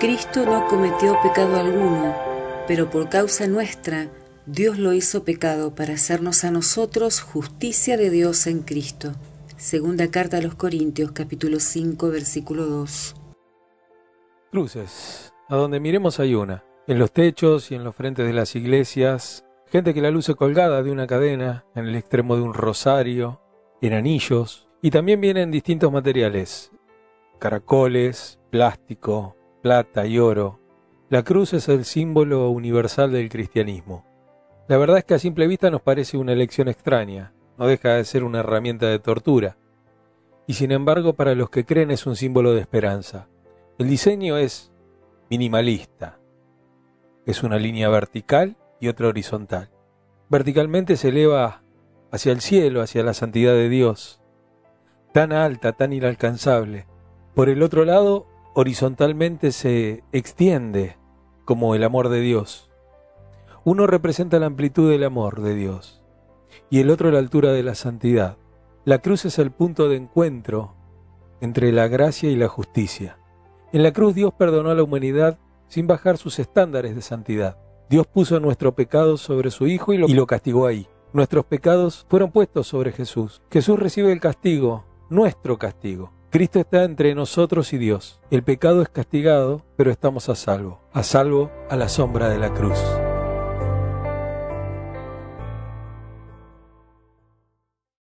Cristo no cometió pecado alguno, pero por causa nuestra Dios lo hizo pecado para hacernos a nosotros justicia de Dios en Cristo. Segunda carta a los Corintios capítulo 5 versículo 2. Cruces. A donde miremos hay una. En los techos y en los frentes de las iglesias, gente que la luce colgada de una cadena, en el extremo de un rosario, en anillos, y también vienen distintos materiales, caracoles, plástico, plata y oro. La cruz es el símbolo universal del cristianismo. La verdad es que a simple vista nos parece una elección extraña, no deja de ser una herramienta de tortura. Y sin embargo para los que creen es un símbolo de esperanza. El diseño es minimalista. Es una línea vertical y otra horizontal. Verticalmente se eleva hacia el cielo, hacia la santidad de Dios, tan alta, tan inalcanzable. Por el otro lado, horizontalmente se extiende como el amor de Dios. Uno representa la amplitud del amor de Dios y el otro la altura de la santidad. La cruz es el punto de encuentro entre la gracia y la justicia. En la cruz Dios perdonó a la humanidad sin bajar sus estándares de santidad. Dios puso nuestro pecado sobre su Hijo y lo, y lo castigó ahí. Nuestros pecados fueron puestos sobre Jesús. Jesús recibe el castigo, nuestro castigo. Cristo está entre nosotros y Dios. El pecado es castigado, pero estamos a salvo, a salvo a la sombra de la cruz.